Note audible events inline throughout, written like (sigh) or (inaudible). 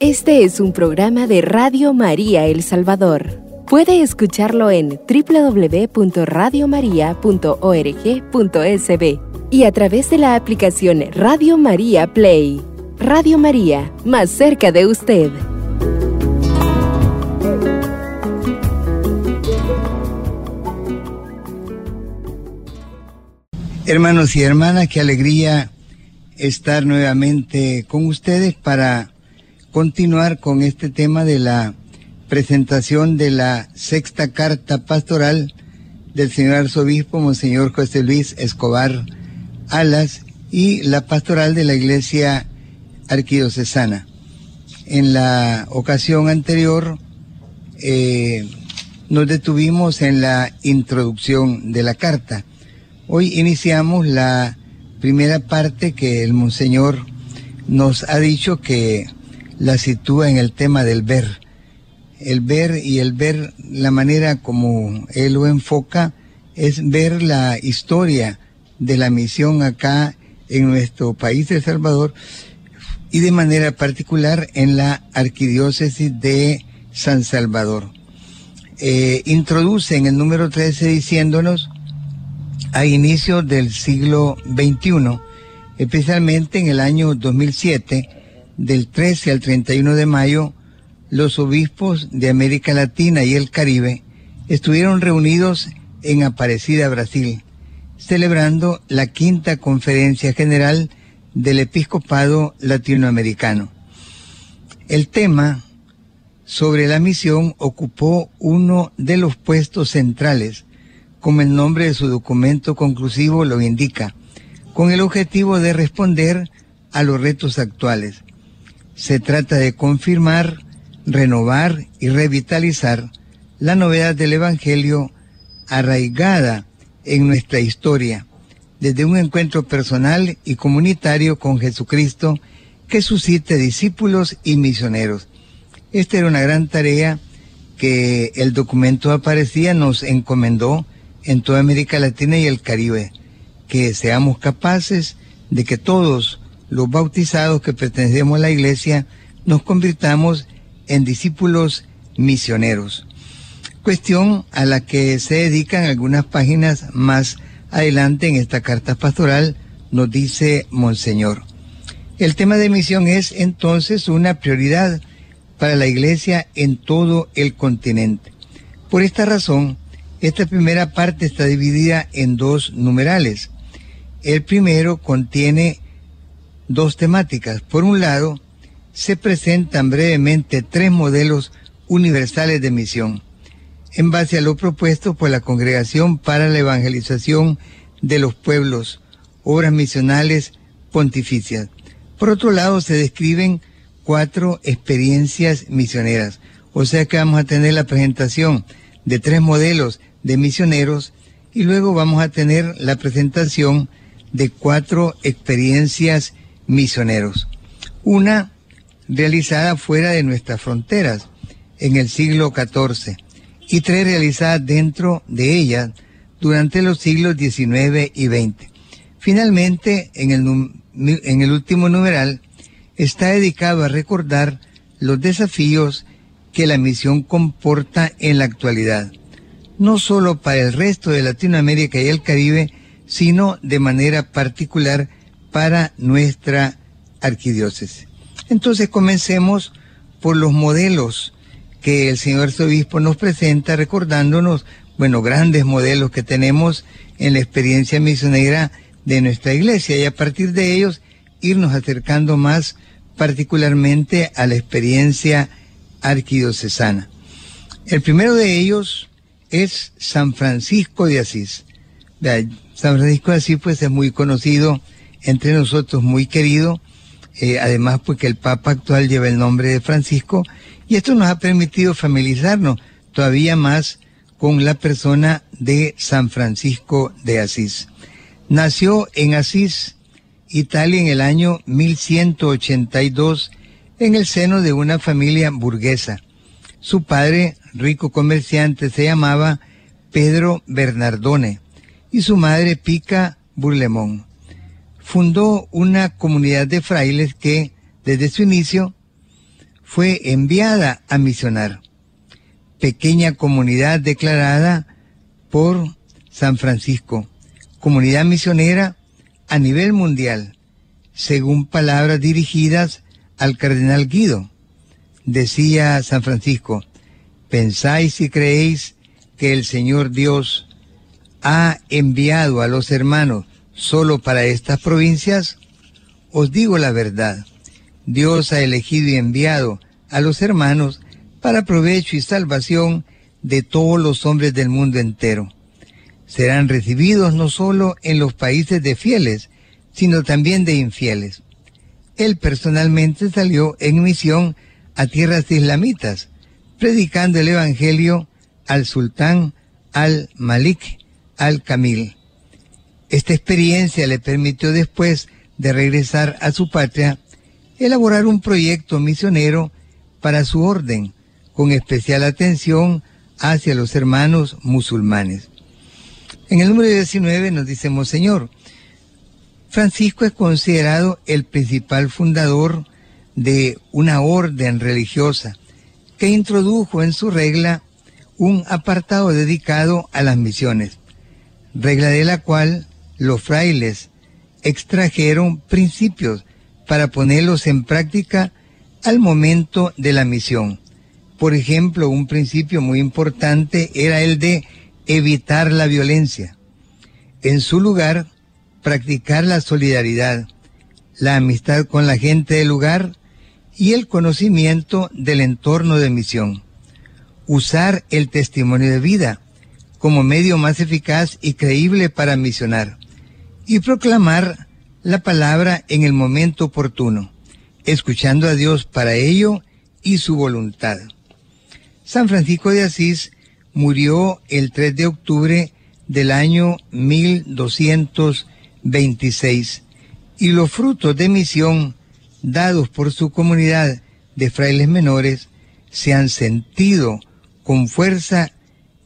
Este es un programa de Radio María El Salvador. Puede escucharlo en www.radiomaria.org.sb y a través de la aplicación Radio María Play. Radio María, más cerca de usted. Hermanos y hermanas, qué alegría estar nuevamente con ustedes para continuar con este tema de la presentación de la sexta carta pastoral del señor arzobispo Monseñor José Luis Escobar Alas y la pastoral de la iglesia arquidiocesana. En la ocasión anterior eh, nos detuvimos en la introducción de la carta. Hoy iniciamos la primera parte que el Monseñor nos ha dicho que la sitúa en el tema del ver. El ver y el ver, la manera como él lo enfoca, es ver la historia de la misión acá en nuestro país El Salvador y de manera particular en la arquidiócesis de San Salvador. Eh, introduce en el número 13 diciéndonos a inicios del siglo XXI, especialmente en el año 2007, del 13 al 31 de mayo, los obispos de América Latina y el Caribe estuvieron reunidos en Aparecida, Brasil, celebrando la quinta conferencia general del episcopado latinoamericano. El tema sobre la misión ocupó uno de los puestos centrales, como el nombre de su documento conclusivo lo indica, con el objetivo de responder a los retos actuales se trata de confirmar, renovar y revitalizar la novedad del Evangelio arraigada en nuestra historia, desde un encuentro personal y comunitario con Jesucristo que suscite discípulos y misioneros. Esta era una gran tarea que el documento aparecía nos encomendó en toda América Latina y el Caribe, que seamos capaces de que todos los bautizados que pertenecemos a la iglesia nos convirtamos en discípulos misioneros. Cuestión a la que se dedican algunas páginas más adelante en esta carta pastoral, nos dice Monseñor. El tema de misión es entonces una prioridad para la iglesia en todo el continente. Por esta razón, esta primera parte está dividida en dos numerales. El primero contiene dos temáticas. Por un lado, se presentan brevemente tres modelos universales de misión, en base a lo propuesto por la Congregación para la Evangelización de los Pueblos, obras misionales pontificias. Por otro lado, se describen cuatro experiencias misioneras, o sea que vamos a tener la presentación de tres modelos de misioneros y luego vamos a tener la presentación de cuatro experiencias misioneros. Una realizada fuera de nuestras fronteras en el siglo XIV y tres realizadas dentro de ellas durante los siglos XIX y XX. Finalmente, en el, último numeral, está dedicado a recordar los desafíos que la misión comporta en la actualidad, no solo para el resto de Latinoamérica y el Caribe, sino de manera particular para nuestra arquidiócesis. Entonces comencemos por los modelos que el señor arzobispo nos presenta, recordándonos, bueno, grandes modelos que tenemos en la experiencia misionera de nuestra iglesia y a partir de ellos irnos acercando más particularmente a la experiencia arquidiocesana. El primero de ellos es San Francisco de Asís. San Francisco de Asís pues es muy conocido entre nosotros muy querido, eh, además porque el Papa actual lleva el nombre de Francisco, y esto nos ha permitido familiarizarnos todavía más con la persona de San Francisco de Asís. Nació en Asís, Italia, en el año 1182, en el seno de una familia burguesa. Su padre, rico comerciante, se llamaba Pedro Bernardone y su madre Pica Burlemón fundó una comunidad de frailes que, desde su inicio, fue enviada a misionar. Pequeña comunidad declarada por San Francisco, comunidad misionera a nivel mundial, según palabras dirigidas al cardenal Guido. Decía San Francisco, ¿pensáis y creéis que el Señor Dios ha enviado a los hermanos solo para estas provincias? Os digo la verdad, Dios ha elegido y enviado a los hermanos para provecho y salvación de todos los hombres del mundo entero. Serán recibidos no solo en los países de fieles, sino también de infieles. Él personalmente salió en misión a tierras islamitas, predicando el Evangelio al sultán al-Malik al-Kamil. Esta experiencia le permitió después de regresar a su patria elaborar un proyecto misionero para su orden, con especial atención hacia los hermanos musulmanes. En el número 19 nos dice Monseñor, Francisco es considerado el principal fundador de una orden religiosa que introdujo en su regla un apartado dedicado a las misiones, regla de la cual los frailes extrajeron principios para ponerlos en práctica al momento de la misión. Por ejemplo, un principio muy importante era el de evitar la violencia. En su lugar, practicar la solidaridad, la amistad con la gente del lugar y el conocimiento del entorno de misión usar el testimonio de vida como medio más eficaz y creíble para misionar y proclamar la palabra en el momento oportuno, escuchando a Dios para ello y su voluntad. San Francisco de Asís murió el 3 de octubre del año 1226 y los frutos de misión dados por su comunidad de frailes menores se han sentido con fuerza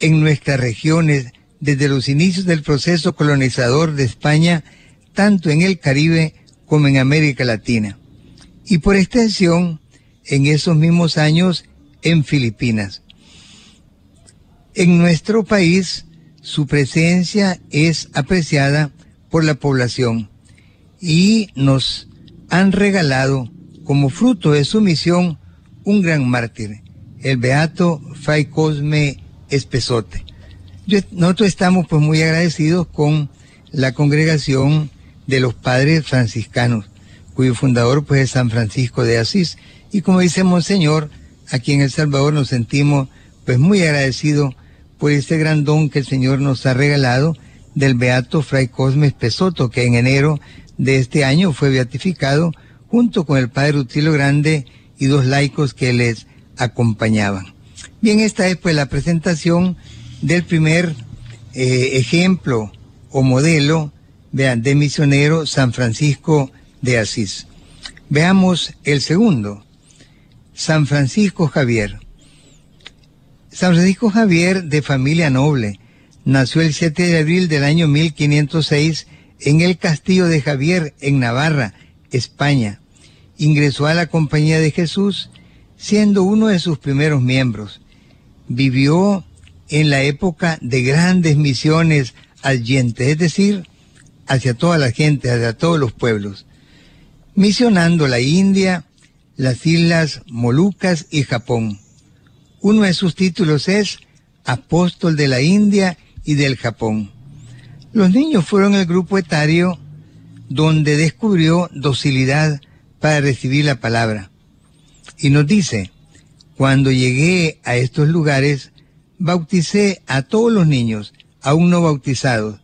en nuestras regiones desde los inicios del proceso colonizador de España, tanto en el Caribe como en América Latina. Y por extensión, en esos mismos años, en Filipinas. En nuestro país, su presencia es apreciada por la población y nos han regalado como fruto de su misión un gran mártir, el beato Fray Cosme Espesote. Nosotros estamos pues muy agradecidos con la congregación de los padres franciscanos, cuyo fundador pues es San Francisco de Asís. Y como dice Monseñor, aquí en El Salvador nos sentimos pues muy agradecidos por este gran don que el Señor nos ha regalado del beato Fray Cosme Espesoto, que en enero de este año fue beatificado junto con el padre Rutilio Grande y dos laicos que les acompañaban. Bien, esta es pues la presentación del primer eh, ejemplo o modelo vean, de misionero San Francisco de Asís. Veamos el segundo, San Francisco Javier. San Francisco Javier, de familia noble, nació el 7 de abril del año 1506 en el castillo de Javier, en Navarra, España. Ingresó a la Compañía de Jesús siendo uno de sus primeros miembros. Vivió en la época de grandes misiones allente, es decir, hacia toda la gente, hacia todos los pueblos, misionando la India, las Islas Molucas y Japón. Uno de sus títulos es Apóstol de la India y del Japón. Los niños fueron el grupo etario donde descubrió docilidad para recibir la palabra. Y nos dice, cuando llegué a estos lugares, bauticé a todos los niños, aún no bautizados.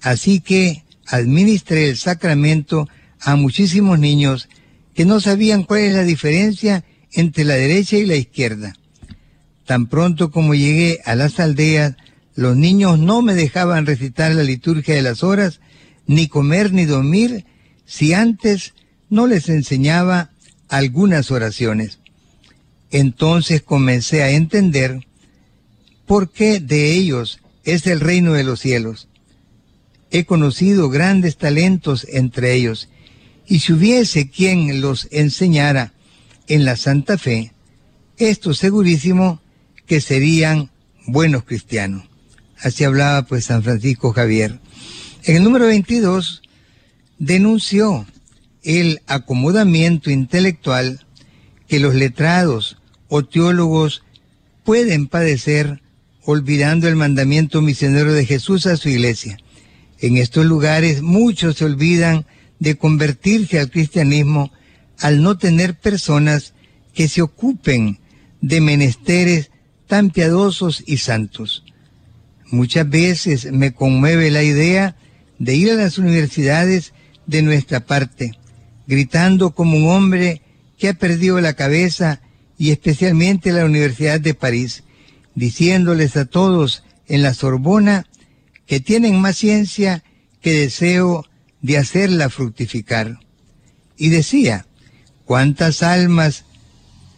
Así que administré el sacramento a muchísimos niños que no sabían cuál es la diferencia entre la derecha y la izquierda. Tan pronto como llegué a las aldeas, los niños no me dejaban recitar la liturgia de las horas, ni comer ni dormir, si antes no les enseñaba algunas oraciones. Entonces comencé a entender por qué de ellos es el reino de los cielos. He conocido grandes talentos entre ellos, y si hubiese quien los enseñara en la Santa Fe, esto segurísimo que serían buenos cristianos. Así hablaba pues San Francisco Javier. En el número 22 denunció el acomodamiento intelectual que los letrados o teólogos pueden padecer olvidando el mandamiento misionero de Jesús a su iglesia. En estos lugares muchos se olvidan de convertirse al cristianismo al no tener personas que se ocupen de menesteres tan piadosos y santos. Muchas veces me conmueve la idea de ir a las universidades de nuestra parte, gritando como un hombre que ha perdido la cabeza y especialmente la Universidad de París, diciéndoles a todos en la Sorbona que tienen más ciencia que deseo de hacerla fructificar. Y decía, ¿cuántas almas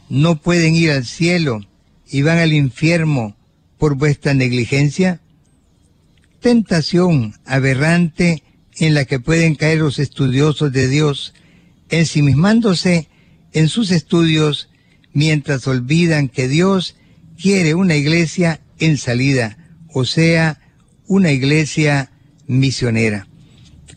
no pueden ir al cielo y van al infierno por vuestra negligencia? Tentación aberrante en la que pueden caer los estudiosos de Dios, ensimismándose en sus estudios mientras olvidan que Dios quiere una iglesia en salida, o sea, una iglesia misionera.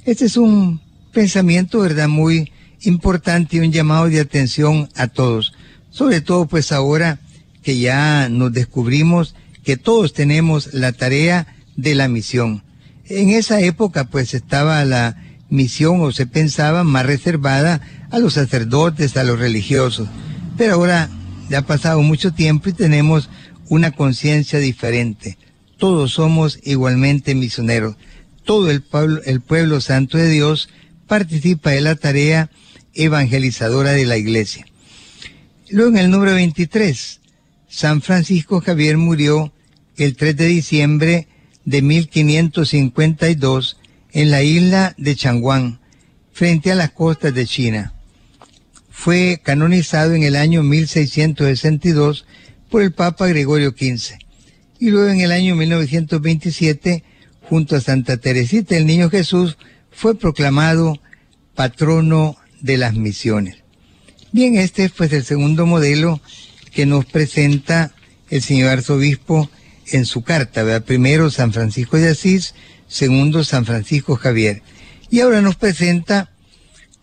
Este es un pensamiento, ¿verdad?, muy importante y un llamado de atención a todos. Sobre todo, pues ahora que ya nos descubrimos que todos tenemos la tarea de la misión. En esa época, pues estaba la misión o se pensaba más reservada a los sacerdotes, a los religiosos. Pero ahora ya ha pasado mucho tiempo y tenemos una conciencia diferente. Todos somos igualmente misioneros. Todo el pueblo, el pueblo santo de Dios participa de la tarea evangelizadora de la iglesia. Luego en el número 23, San Francisco Javier murió el 3 de diciembre de 1552 en la isla de Changwang, frente a las costas de China. Fue canonizado en el año 1662 por el Papa Gregorio XV. Y luego en el año 1927, junto a Santa Teresita el Niño Jesús, fue proclamado patrono de las misiones. Bien, este es pues el segundo modelo que nos presenta el señor arzobispo en su carta, ¿verdad? Primero San Francisco de Asís, segundo San Francisco Javier. Y ahora nos presenta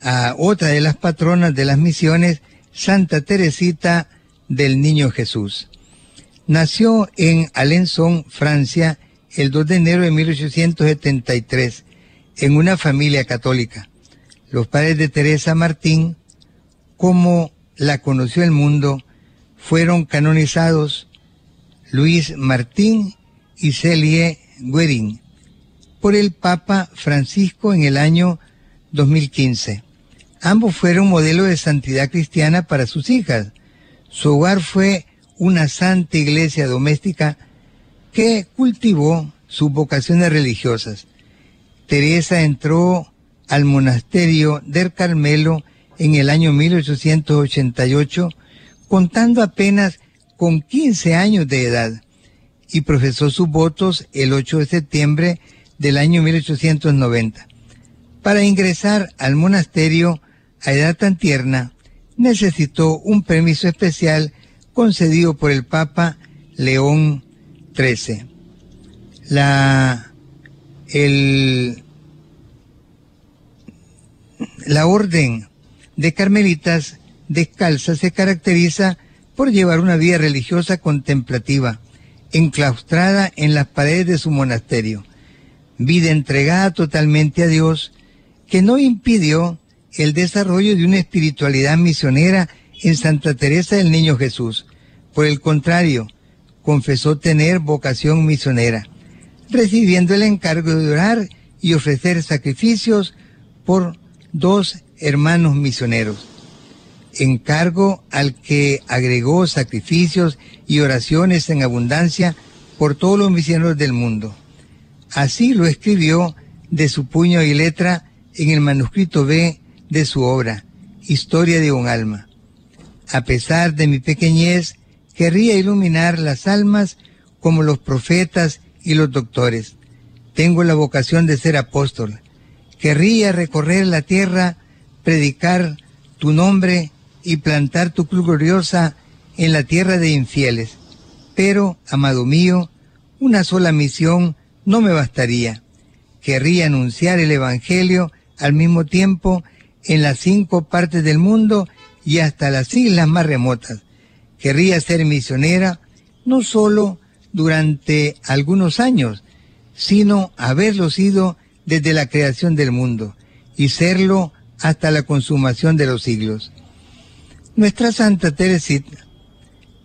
a otra de las patronas de las misiones, Santa Teresita del Niño Jesús. Nació en Alençon, Francia, el 2 de enero de 1873, en una familia católica. Los padres de Teresa Martín, como la conoció el mundo, fueron canonizados Luis Martín y Celie Guerin por el Papa Francisco en el año 2015. Ambos fueron modelo de santidad cristiana para sus hijas. Su hogar fue una santa iglesia doméstica que cultivó sus vocaciones religiosas. Teresa entró al monasterio del Carmelo en el año 1888, contando apenas con 15 años de edad, y profesó sus votos el 8 de septiembre del año 1890. Para ingresar al monasterio a edad tan tierna, necesitó un permiso especial concedido por el Papa León XIII. La, la orden de carmelitas descalzas se caracteriza por llevar una vida religiosa contemplativa, enclaustrada en las paredes de su monasterio, vida entregada totalmente a Dios, que no impidió el desarrollo de una espiritualidad misionera en Santa Teresa del Niño Jesús. Por el contrario, confesó tener vocación misionera, recibiendo el encargo de orar y ofrecer sacrificios por dos hermanos misioneros. Encargo al que agregó sacrificios y oraciones en abundancia por todos los misioneros del mundo. Así lo escribió de su puño y letra en el manuscrito B de su obra, Historia de un alma. A pesar de mi pequeñez, querría iluminar las almas como los profetas y los doctores. Tengo la vocación de ser apóstol. Querría recorrer la tierra, predicar tu nombre y plantar tu cruz gloriosa en la tierra de infieles. Pero, amado mío, una sola misión no me bastaría. Querría anunciar el Evangelio al mismo tiempo en las cinco partes del mundo y hasta las islas más remotas. Querría ser misionera no solo durante algunos años, sino haberlo sido desde la creación del mundo y serlo hasta la consumación de los siglos. Nuestra Santa Teresita,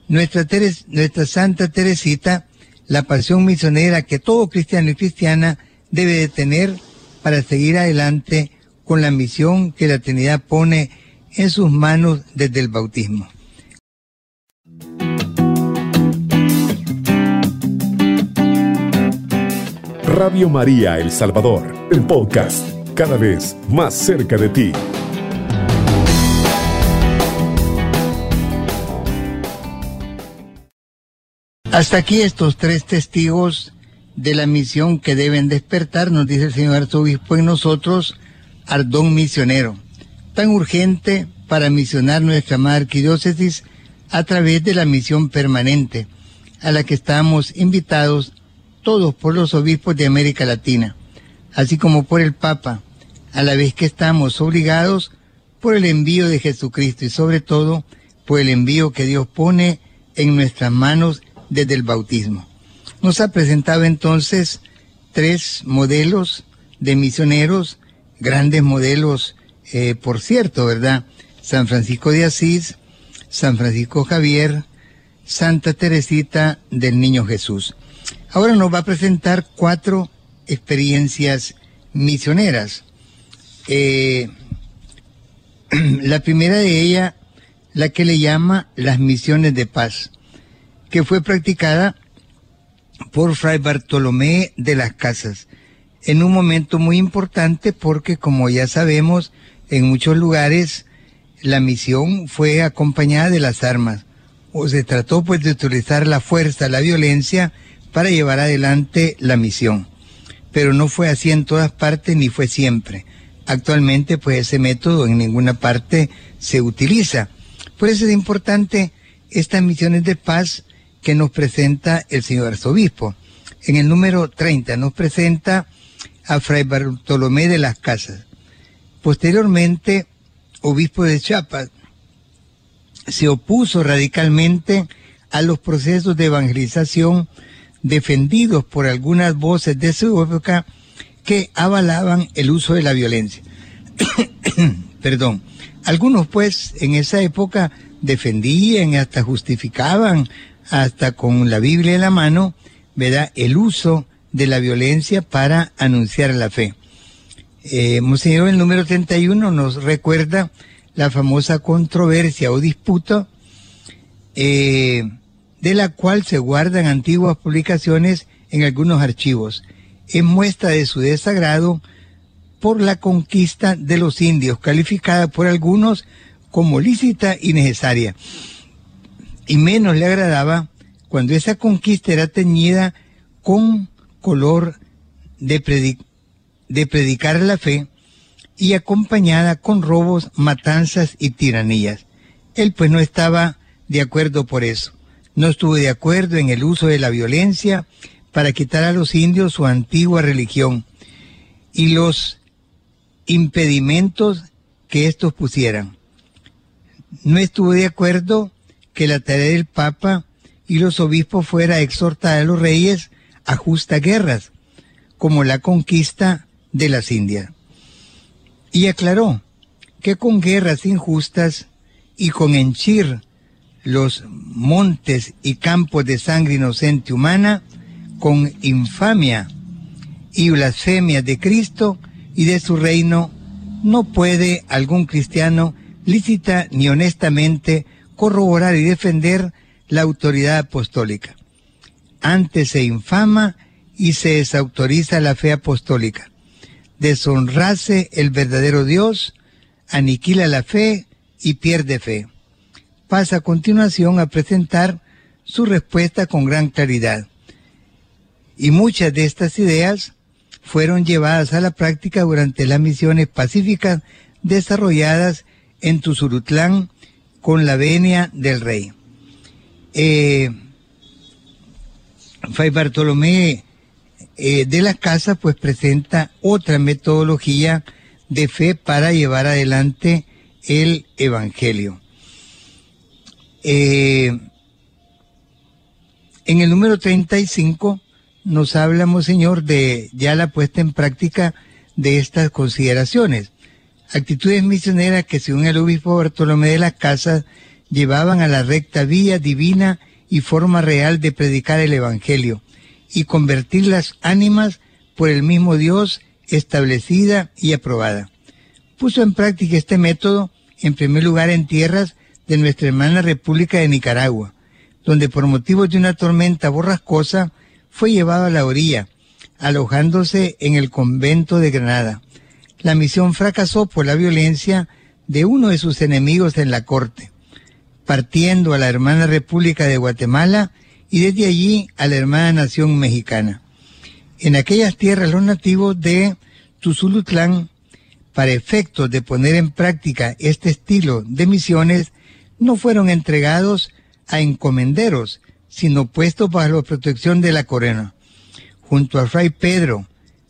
nuestra, nuestra Santa Teresita, la pasión misionera que todo cristiano y cristiana debe de tener para seguir adelante con la misión que la Trinidad pone en sus manos desde el bautismo. Radio María El Salvador, el podcast, cada vez más cerca de ti. Hasta aquí estos tres testigos de la misión que deben despertar, nos dice el señor arzobispo en nosotros, ardón misionero, tan urgente para misionar nuestra amada arquidiócesis a través de la misión permanente, a la que estamos invitados todos por los obispos de América Latina, así como por el Papa, a la vez que estamos obligados por el envío de Jesucristo y sobre todo por el envío que Dios pone en nuestras manos desde el bautismo. Nos ha presentado entonces tres modelos de misioneros, grandes modelos, eh, por cierto, ¿verdad? San Francisco de Asís, San Francisco Javier, Santa Teresita del Niño Jesús. Ahora nos va a presentar cuatro experiencias misioneras. Eh, (clears throat) la primera de ellas, la que le llama las misiones de paz que fue practicada por Fray Bartolomé de las Casas, en un momento muy importante porque, como ya sabemos, en muchos lugares la misión fue acompañada de las armas, o se trató pues de utilizar la fuerza, la violencia, para llevar adelante la misión. Pero no fue así en todas partes ni fue siempre. Actualmente pues ese método en ninguna parte se utiliza. Por eso es importante estas misiones de paz que nos presenta el señor arzobispo. En el número 30 nos presenta a Fray Bartolomé de las Casas. Posteriormente, obispo de Chiapas, se opuso radicalmente a los procesos de evangelización defendidos por algunas voces de su época que avalaban el uso de la violencia. (coughs) Perdón. Algunos pues en esa época defendían, hasta justificaban hasta con la Biblia en la mano, ¿verdad? El uso de la violencia para anunciar la fe. Eh, Monseñor, el número 31 nos recuerda la famosa controversia o disputa eh, de la cual se guardan antiguas publicaciones en algunos archivos. Es muestra de su desagrado por la conquista de los indios, calificada por algunos como lícita y necesaria y menos le agradaba cuando esa conquista era teñida con color de, de predicar la fe y acompañada con robos, matanzas y tiranías. Él pues no estaba de acuerdo por eso. No estuvo de acuerdo en el uso de la violencia para quitar a los indios su antigua religión y los impedimentos que estos pusieran. No estuvo de acuerdo que la tarea del Papa y los obispos fuera exhortar a los reyes a justas guerras, como la conquista de las Indias. Y aclaró que con guerras injustas y con henchir los montes y campos de sangre inocente humana, con infamia y blasfemia de Cristo y de su reino, no puede algún cristiano lícita ni honestamente corroborar y defender la autoridad apostólica. Antes se infama y se desautoriza la fe apostólica. Deshonrase el verdadero Dios, aniquila la fe y pierde fe. Pasa a continuación a presentar su respuesta con gran claridad. Y muchas de estas ideas fueron llevadas a la práctica durante las misiones pacíficas desarrolladas en Tuzurutlán con la venia del rey. Eh, Fray Bartolomé eh, de las Casas pues presenta otra metodología de fe para llevar adelante el Evangelio. Eh, en el número 35 nos hablamos, Señor, de ya la puesta en práctica de estas consideraciones. Actitudes misioneras que según el obispo Bartolomé de las Casas llevaban a la recta vía divina y forma real de predicar el Evangelio y convertir las ánimas por el mismo Dios establecida y aprobada. Puso en práctica este método en primer lugar en tierras de nuestra hermana República de Nicaragua, donde por motivos de una tormenta borrascosa fue llevado a la orilla, alojándose en el convento de Granada. La misión fracasó por la violencia de uno de sus enemigos en la corte, partiendo a la hermana República de Guatemala y desde allí a la hermana nación mexicana. En aquellas tierras los nativos de Tuzulutlán, para efectos de poner en práctica este estilo de misiones, no fueron entregados a encomenderos, sino puestos bajo la protección de la corona. Junto a Fray Pedro,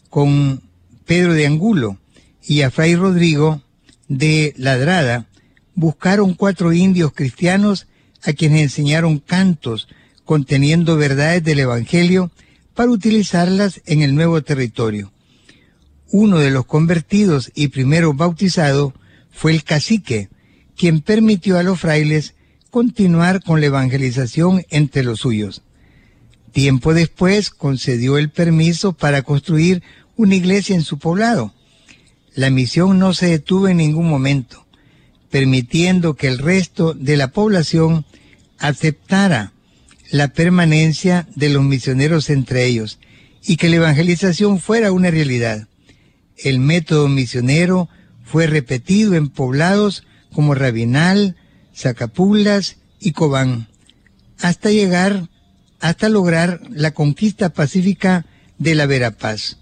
con Pedro de Angulo y a Fray Rodrigo de Ladrada, buscaron cuatro indios cristianos a quienes enseñaron cantos conteniendo verdades del Evangelio para utilizarlas en el nuevo territorio. Uno de los convertidos y primero bautizado fue el cacique, quien permitió a los frailes continuar con la evangelización entre los suyos. Tiempo después concedió el permiso para construir una iglesia en su poblado. La misión no se detuvo en ningún momento, permitiendo que el resto de la población aceptara la permanencia de los misioneros entre ellos y que la evangelización fuera una realidad. El método misionero fue repetido en poblados como Rabinal, Zacapulas y Cobán, hasta llegar, hasta lograr la conquista pacífica de la Verapaz.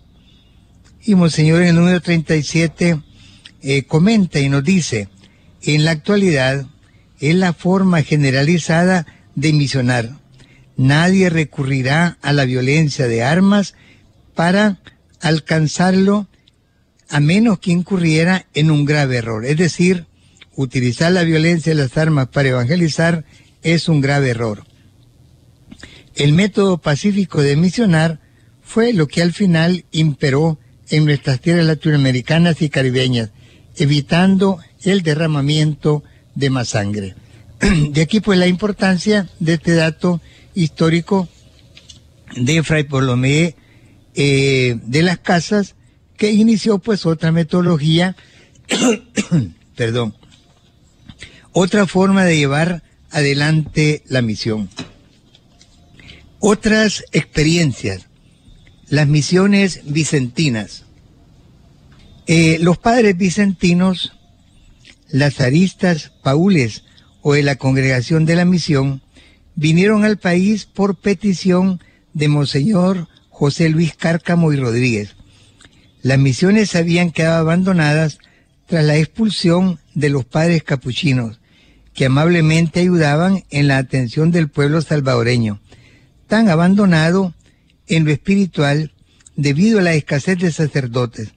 Y Monseñor en el número 37 eh, comenta y nos dice, en la actualidad es la forma generalizada de misionar Nadie recurrirá a la violencia de armas para alcanzarlo a menos que incurriera en un grave error. Es decir, utilizar la violencia de las armas para evangelizar es un grave error. El método pacífico de misionar fue lo que al final imperó en nuestras tierras latinoamericanas y caribeñas, evitando el derramamiento de más sangre. (clears throat) De aquí pues la importancia de este dato histórico de Fray Bartolomé eh, de las Casas, que inició pues otra metodología, (clears throat) perdón, otra forma de llevar adelante la misión. Otras experiencias, las misiones vicentinas. Eh, los padres vicentinos, lazaristas, paules o de la congregación de la misión, vinieron al país por petición de Monseñor José Luis Cárcamo y Rodríguez. Las misiones habían quedado abandonadas tras la expulsión de los padres capuchinos, que amablemente ayudaban en la atención del pueblo salvadoreño, tan abandonado en lo espiritual debido a la escasez de sacerdotes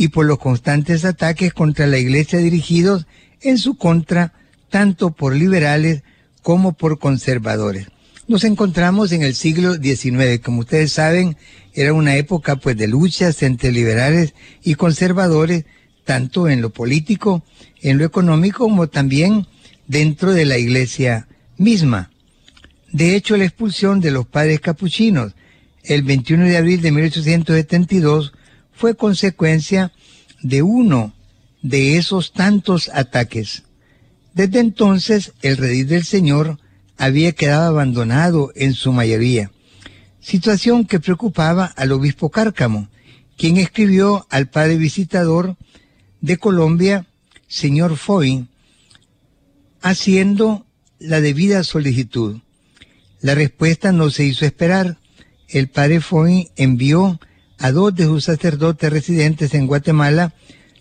y por los constantes ataques contra la iglesia dirigidos en su contra tanto por liberales como por conservadores. Nos encontramos en el siglo XIX, como ustedes saben, era una época pues de luchas entre liberales y conservadores, tanto en lo político, en lo económico, como también dentro de la iglesia misma. De hecho, la expulsión de los padres capuchinos el 21 de abril de 1872 fue consecuencia de uno de esos tantos ataques. Desde entonces el redil del Señor había quedado abandonado en su mayoría, situación que preocupaba al obispo Cárcamo, quien escribió al padre visitador de Colombia, señor Foy, haciendo la debida solicitud. La respuesta no se hizo esperar. El padre Foy envió a dos de sus sacerdotes residentes en Guatemala,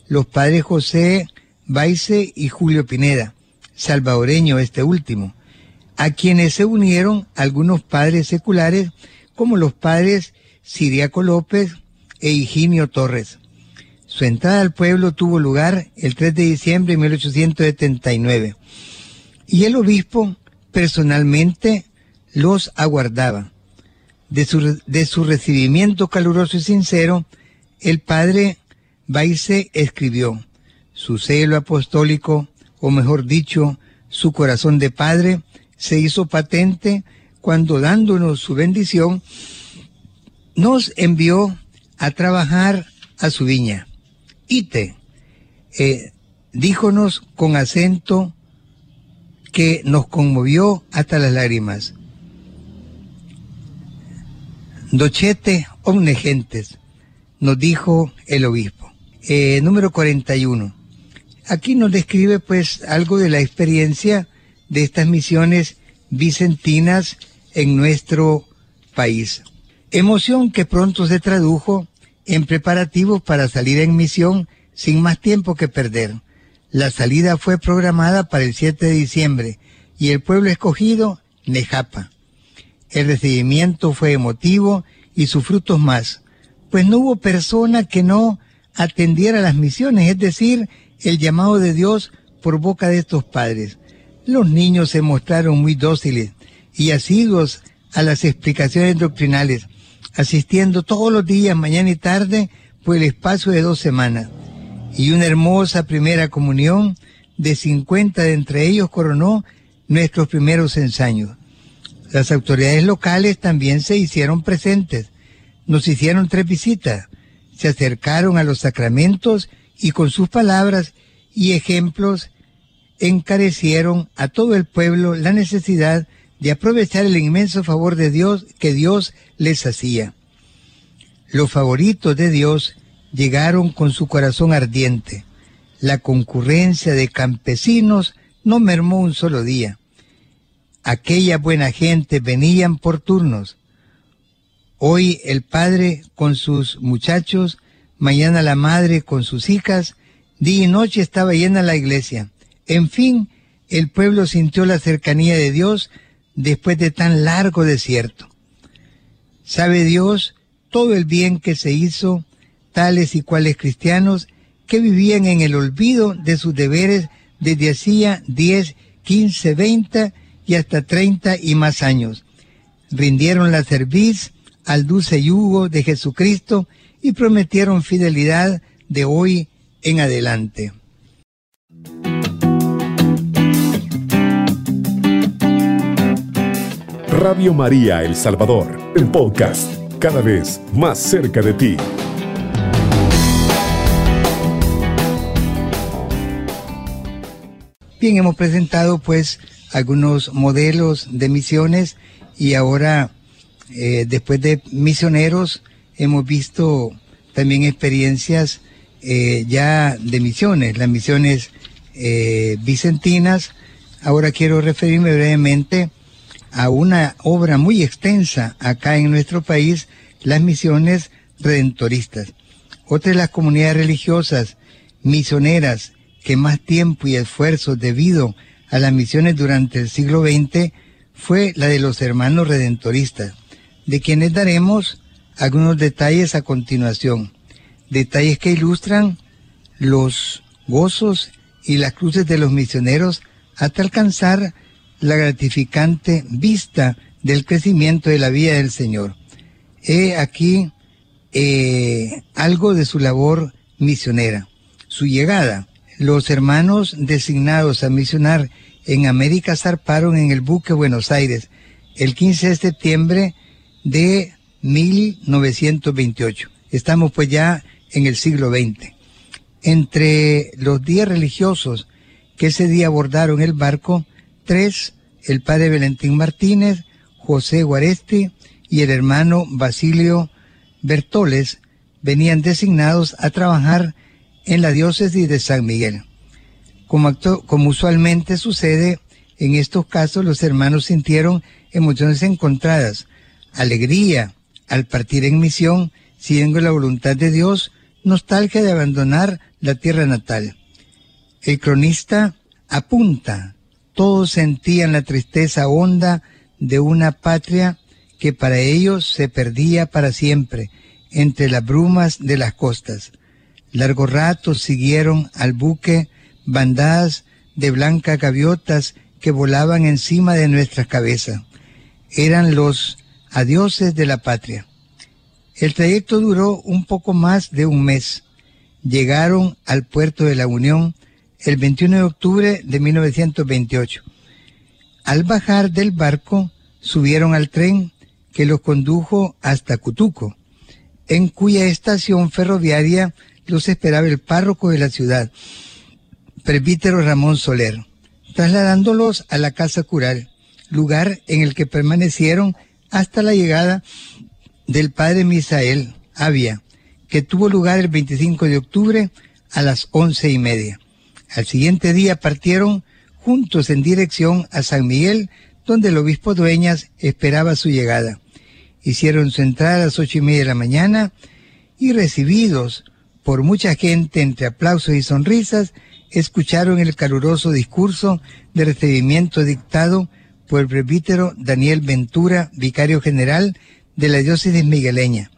los padres José Baice y Julio Pineda, salvadoreño este último, a quienes se unieron algunos padres seculares como los padres Siriaco López e Higinio Torres. Su entrada al pueblo tuvo lugar el 3 de diciembre de 1879 y el obispo personalmente los aguardaba. De su, de su recibimiento caluroso y sincero, el padre Baise escribió, su celo apostólico, o mejor dicho, su corazón de padre, se hizo patente cuando dándonos su bendición, nos envió a trabajar a su viña. Ite, eh, díjonos con acento que nos conmovió hasta las lágrimas. Dochete omnegentes, nos dijo el obispo. Eh, número 41. Aquí nos describe pues algo de la experiencia de estas misiones vicentinas en nuestro país. Emoción que pronto se tradujo en preparativos para salir en misión sin más tiempo que perder. La salida fue programada para el 7 de diciembre y el pueblo escogido, Nejapa. El recibimiento fue emotivo y sus frutos más, pues no hubo persona que no atendiera las misiones, es decir, el llamado de Dios por boca de estos padres. Los niños se mostraron muy dóciles y asiduos a las explicaciones doctrinales, asistiendo todos los días, mañana y tarde, por el espacio de dos semanas. Y una hermosa primera comunión de 50 de entre ellos coronó nuestros primeros ensayos. Las autoridades locales también se hicieron presentes. Nos hicieron tres visitas. Se acercaron a los sacramentos y con sus palabras y ejemplos encarecieron a todo el pueblo la necesidad de aprovechar el inmenso favor de Dios que Dios les hacía. Los favoritos de Dios llegaron con su corazón ardiente. La concurrencia de campesinos no mermó un solo día. Aquella buena gente venían por turnos. Hoy el padre con sus muchachos, mañana la madre con sus hijas, día y noche estaba llena la iglesia. En fin, el pueblo sintió la cercanía de Dios después de tan largo desierto. Sabe Dios todo el bien que se hizo, tales y cuales cristianos que vivían en el olvido de sus deberes desde hacía 10, 15, 20 y hasta 30 y más años. Rindieron la cerviz al dulce yugo de Jesucristo y prometieron fidelidad de hoy en adelante. Radio María El Salvador, el podcast, cada vez más cerca de ti. Bien, hemos presentado pues algunos modelos de misiones y ahora, eh, después de misioneros, hemos visto también experiencias eh, ya de misiones, las misiones eh, vicentinas. Ahora quiero referirme brevemente a una obra muy extensa acá en nuestro país, las misiones redentoristas. Otra de las comunidades religiosas misioneras que más tiempo y esfuerzo debido a las misiones durante el siglo XX fue la de los hermanos redentoristas, de quienes daremos algunos detalles a continuación, detalles que ilustran los gozos y las cruces de los misioneros hasta alcanzar la gratificante vista del crecimiento de la vida del Señor. He aquí eh, algo de su labor misionera, su llegada. Los hermanos designados a misionar en América zarparon en el buque Buenos Aires el 15 de septiembre de 1928. Estamos pues ya en el siglo XX. Entre los días religiosos que ese día abordaron el barco, tres, el padre Valentín Martínez, José Guaresti y el hermano Basilio Bertoles venían designados a trabajar en la diócesis de San Miguel. Como, como usualmente sucede, en estos casos los hermanos sintieron emociones encontradas, alegría al partir en misión, siguiendo la voluntad de Dios, nostalgia de abandonar la tierra natal. El cronista apunta todos sentían la tristeza honda de una patria que para ellos se perdía para siempre entre las brumas de las costas. Largo rato siguieron al buque bandadas de blancas gaviotas que volaban encima de nuestras cabezas. Eran los adioses de la patria. El trayecto duró un poco más de un mes. Llegaron al puerto de la Unión el 21 de octubre de 1928. Al bajar del barco, subieron al tren que los condujo hasta Cutuco, en cuya estación ferroviaria los esperaba el párroco de la ciudad, presbítero Ramón Soler, trasladándolos a la casa cural, lugar en el que permanecieron hasta la llegada del padre Misael Avia, que tuvo lugar el 25 de octubre a las once y media. Al siguiente día partieron juntos en dirección a San Miguel, donde el obispo Dueñas esperaba su llegada. Hicieron su entrada a las ocho y media de la mañana y recibidos por mucha gente entre aplausos y sonrisas, escucharon el caluroso discurso de recibimiento dictado por el presbítero Daniel Ventura, vicario general de la diócesis migueleña.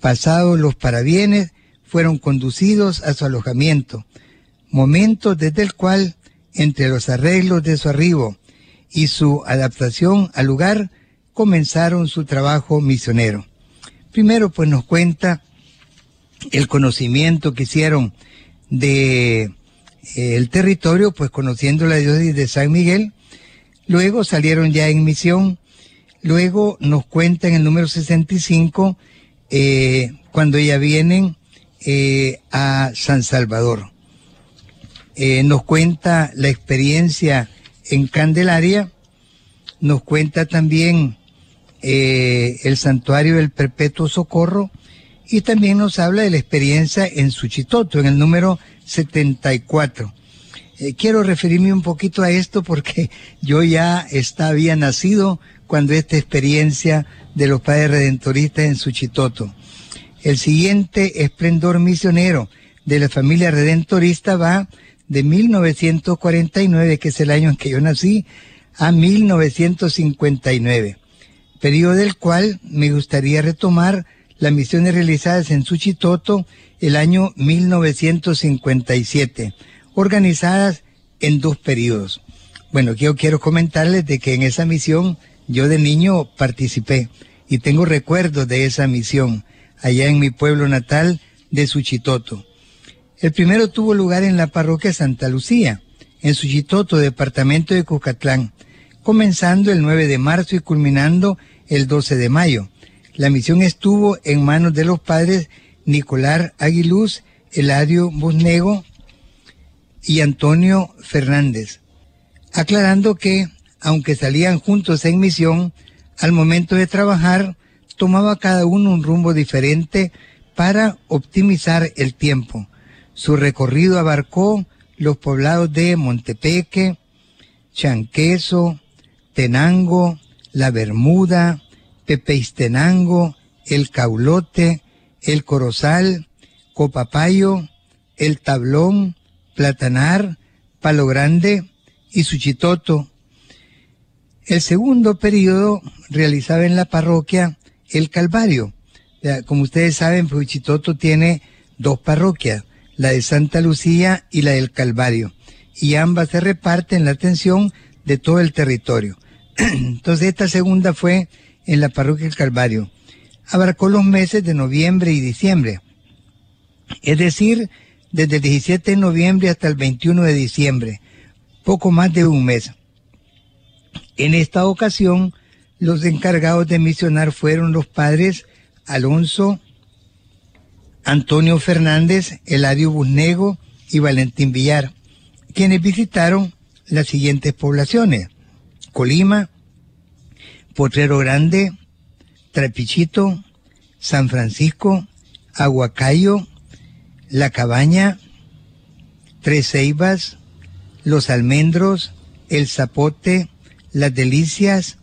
Pasados los parabienes, fueron conducidos a su alojamiento, momento desde el cual, entre los arreglos de su arribo y su adaptación al lugar, comenzaron su trabajo misionero. Primero, pues nos cuenta el conocimiento que hicieron de eh, el territorio, pues conociendo la diócesis de San Miguel. Luego salieron ya en misión. Luego nos cuentan el número 65 eh, cuando ya vienen eh, a San Salvador. nos cuenta la experiencia en Candelaria. Nos cuenta también el santuario del Perpetuo Socorro y también nos habla de la experiencia en Suchitoto, en el número 74. Eh, quiero referirme un poquito a esto porque (laughs) yo ya estaba, había nacido cuando esta experiencia de los padres redentoristas en Suchitoto. El siguiente esplendor misionero de la familia redentorista va de 1949, que es el año en que yo nací, a 1959, periodo del cual me gustaría retomar las misiones realizadas en Suchitoto el año 1957, organizadas en dos periodos. Bueno, yo quiero comentarles de que en esa misión yo de niño participé y tengo recuerdos de esa misión allá en mi pueblo natal de Suchitoto. El primero tuvo lugar en la parroquia Santa Lucía, en Suchitoto, departamento de Cucatlán, comenzando el 9 de marzo y culminando el 12 de mayo. La misión estuvo en manos de los padres Nicolás Aguiluz, Eladio Busnego y Antonio Fernández, aclarando que, aunque salían juntos en misión, al momento de trabajar tomaba cada uno un rumbo diferente para optimizar el tiempo. Su recorrido abarcó los poblados de Montepeque, Chanqueso, Tenango, La Bermuda, Pepeistenango, El Caulote, El Corozal, Copapayo, El Tablón, Platanar, Palo Grande y Suchitoto. El segundo periodo realizaba en la parroquia El Calvario. Como ustedes saben, Suchitoto tiene dos parroquias, la de Santa Lucía y la del Calvario, y ambas se reparten la atención de todo el territorio. (clears throat) Entonces esta segunda fue en la parroquia del Calvario. Abarcó los meses de noviembre y diciembre, es decir, desde el 17 de noviembre hasta el 21 de diciembre, poco más de un mes. En esta ocasión, los encargados de misionar fueron los padres Alonso, Antonio Fernández, Eladio Busnego y Valentín Villar, quienes visitaron las siguientes poblaciones: Colima, Potrero Grande, Trapichito, San Francisco, Aguacayo, La Cabaña, Tres Ceibas, Los Almendros, El Zapote, Las Delicias,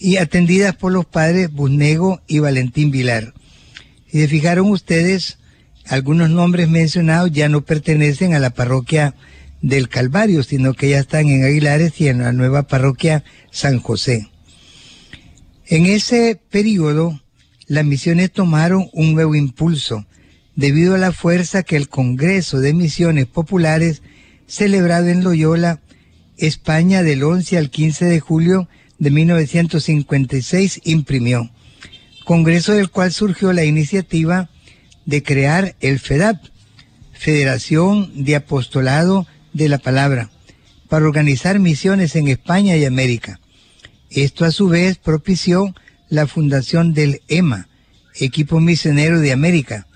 y atendidas por los padres Busnego y Valentín Vilar. Si se fijaron ustedes, algunos nombres mencionados ya no pertenecen a la parroquia del Calvario, sino que ya están en Aguilares y en la nueva parroquia San José. En ese periodo, las misiones tomaron un nuevo impulso debido a la fuerza que el Congreso de Misiones Populares, celebrado en Loyola, España, del 11 al 15 de julio de 1956, imprimió. Congreso del cual surgió la iniciativa de crear el FEDAP, Federación de Apostolado de la Palabra, para organizar misiones en España y América. Esto a su vez propició la fundación del EMA, Equipo Misionero de América,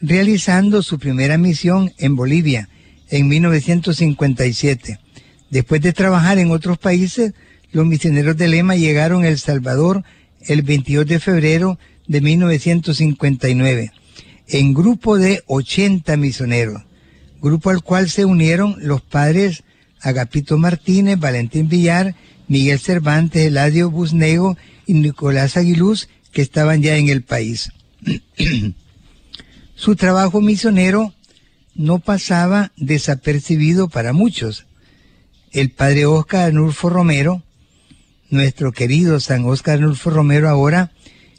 realizando su primera misión en Bolivia en 1957. Después de trabajar en otros países, los misioneros del EMA llegaron a El Salvador el 22 de febrero de 1959, en grupo de 80 misioneros, grupo al cual se unieron los padres Agapito Martínez, Valentín Villar, Miguel Cervantes, Eladio Busnego y Nicolás Aguiluz, que estaban ya en el país. (clears throat) Su trabajo misionero no pasaba desapercibido para muchos. El padre Oscar Anulfo Romero, nuestro querido San Oscar Anulfo Romero ahora,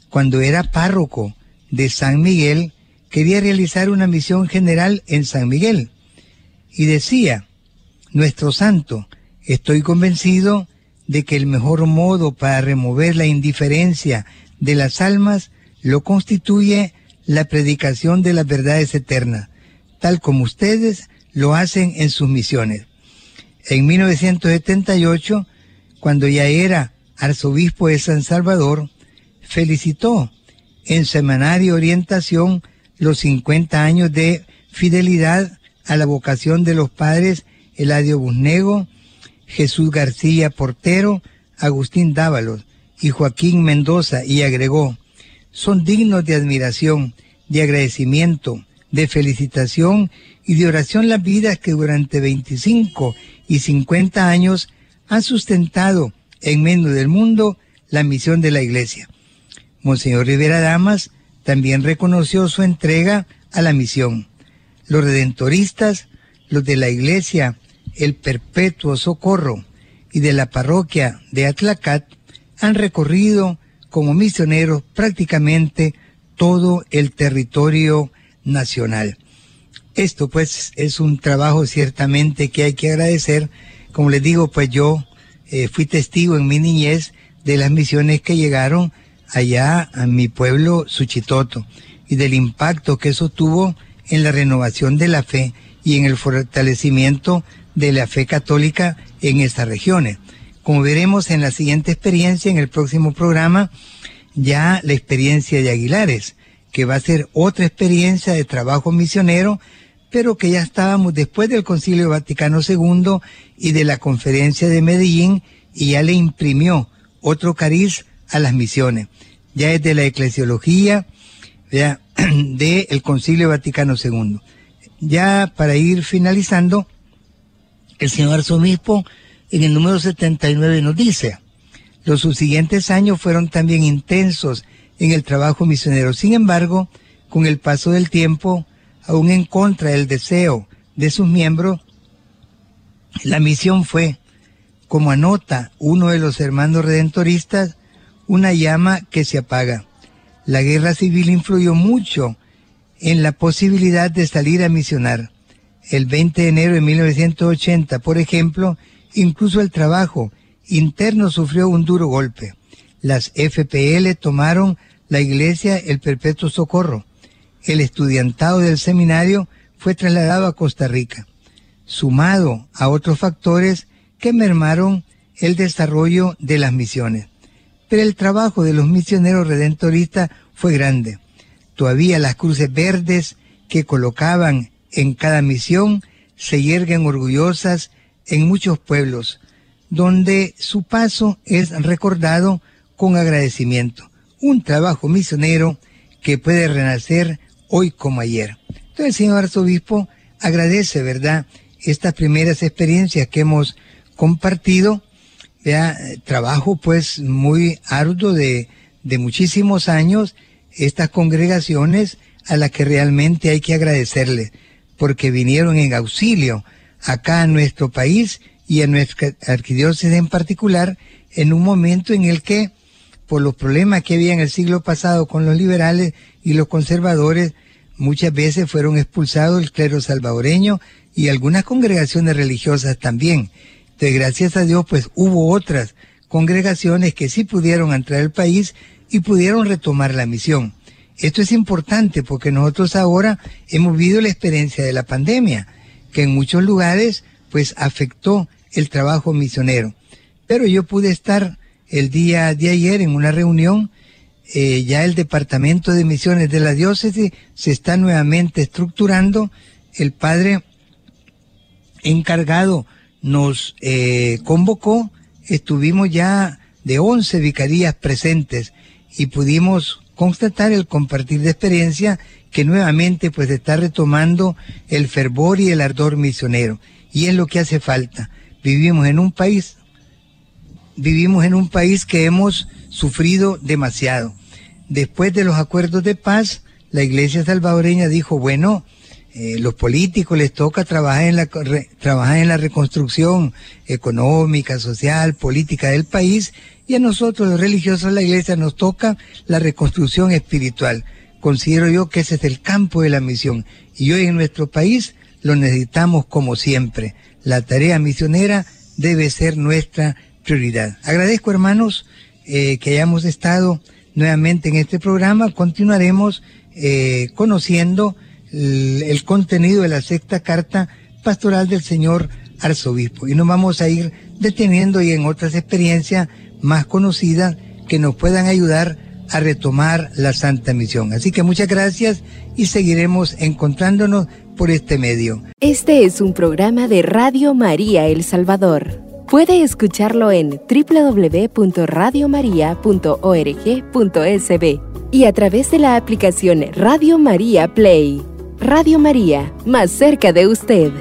cuando era párroco de San Miguel, quería realizar una misión general en San Miguel. Y decía, nuestro santo, estoy convencido de que el mejor modo para remover la indiferencia de las almas lo constituye la predicación de las verdades eternas, tal como ustedes lo hacen en sus misiones. En 1978, cuando ya era arzobispo de San Salvador, felicitó en Semanario Orientación los 50 años de fidelidad a la vocación de los padres Eladio Busnego, Jesús García Portero, Agustín Dávalos y Joaquín Mendoza y agregó, son dignos de admiración, de agradecimiento, de felicitación y de oración las vidas que durante 25 y 50 años han sustentado en medio del mundo la misión de la Iglesia. Monseñor Rivera Damas también reconoció su entrega a la misión. Los redentoristas, los de la Iglesia, el Perpetuo Socorro y de la parroquia de Atlacat han recorrido como misioneros prácticamente todo el territorio nacional. Esto pues es un trabajo ciertamente que hay que agradecer. Como les digo, pues yo eh, fui testigo en mi niñez de las misiones que llegaron allá a mi pueblo Suchitoto y del impacto que eso tuvo en la renovación de la fe y en el fortalecimiento de la fe católica en estas regiones. Como veremos en la siguiente experiencia, en el próximo programa, ya la experiencia de Aguilares, que va a ser otra experiencia de trabajo misionero, pero que ya estábamos después del Concilio Vaticano II y de la Conferencia de Medellín y ya le imprimió otro cariz a las misiones. Ya es de la eclesiología (clears throat) del Concilio Vaticano II. Ya para ir finalizando, el señor arzobispo en el número 79 nos dice, los subsiguientes años fueron también intensos en el trabajo misionero. Sin embargo, con el paso del tiempo, aún en contra del deseo de sus miembros, la misión fue, como anota uno de los hermanos redentoristas, una llama que se apaga. La guerra civil influyó mucho en la posibilidad de salir a misionar. El 20 de enero de 1980, por ejemplo, incluso el trabajo interno sufrió un duro golpe. Las FPL tomaron la iglesia el Perpetuo Socorro. El estudiantado del seminario fue trasladado a Costa Rica, sumado a otros factores que mermaron el desarrollo de las misiones. Pero el trabajo de los misioneros redentoristas fue grande. Todavía las cruces verdes que colocaban en cada misión se yerguen orgullosas en muchos pueblos, donde su paso es recordado con agradecimiento. Un trabajo misionero que puede renacer hoy como ayer. Entonces el señor arzobispo agradece, ¿verdad?, estas primeras experiencias que hemos compartido, ya, trabajo pues muy arduo de, de muchísimos años, estas congregaciones a las que realmente hay que agradecerle, porque vinieron en auxilio acá en nuestro país y en nuestra arquidiócesis en particular, en un momento en el que, por los problemas que había en el siglo pasado con los liberales y los conservadores, muchas veces fueron expulsados el clero salvadoreño y algunas congregaciones religiosas también. Entonces, gracias a Dios, pues hubo otras congregaciones que sí pudieron entrar al país y pudieron retomar la misión. Esto es importante porque nosotros ahora hemos vivido la experiencia de la pandemia, que en muchos lugares pues afectó el trabajo misionero. Pero yo pude estar el día de ayer en una reunión, eh, ya el departamento de misiones de la diócesis se está nuevamente estructurando, el padre encargado nos eh, convocó, estuvimos ya de 11 vicarías presentes y pudimos constatar el compartir de experiencia que nuevamente pues está retomando el fervor y el ardor misionero. Y es lo que hace falta. Vivimos en un país, vivimos en un país que hemos sufrido demasiado. Después de los acuerdos de paz, la iglesia salvadoreña dijo, bueno, eh, los políticos les toca trabajar en, la, trabajar en la reconstrucción económica, social, política del país y a nosotros los religiosos de la iglesia nos toca la reconstrucción espiritual. Considero yo que ese es el campo de la misión y hoy en nuestro país lo necesitamos como siempre. La tarea misionera debe ser nuestra prioridad. Agradezco hermanos eh, que hayamos estado nuevamente en este programa. Continuaremos eh, conociendo el, contenido de la sexta carta pastoral del señor arzobispo. Y nos vamos a ir deteniendo y en otras experiencias más conocidas que nos puedan ayudar a retomar la Santa Misión. Así que muchas gracias y seguiremos encontrándonos por este medio. Este es un programa de Radio María El Salvador. Puede escucharlo en www.radiomaria.org.sb y a través de la aplicación Radio María Play. Radio María, más cerca de usted.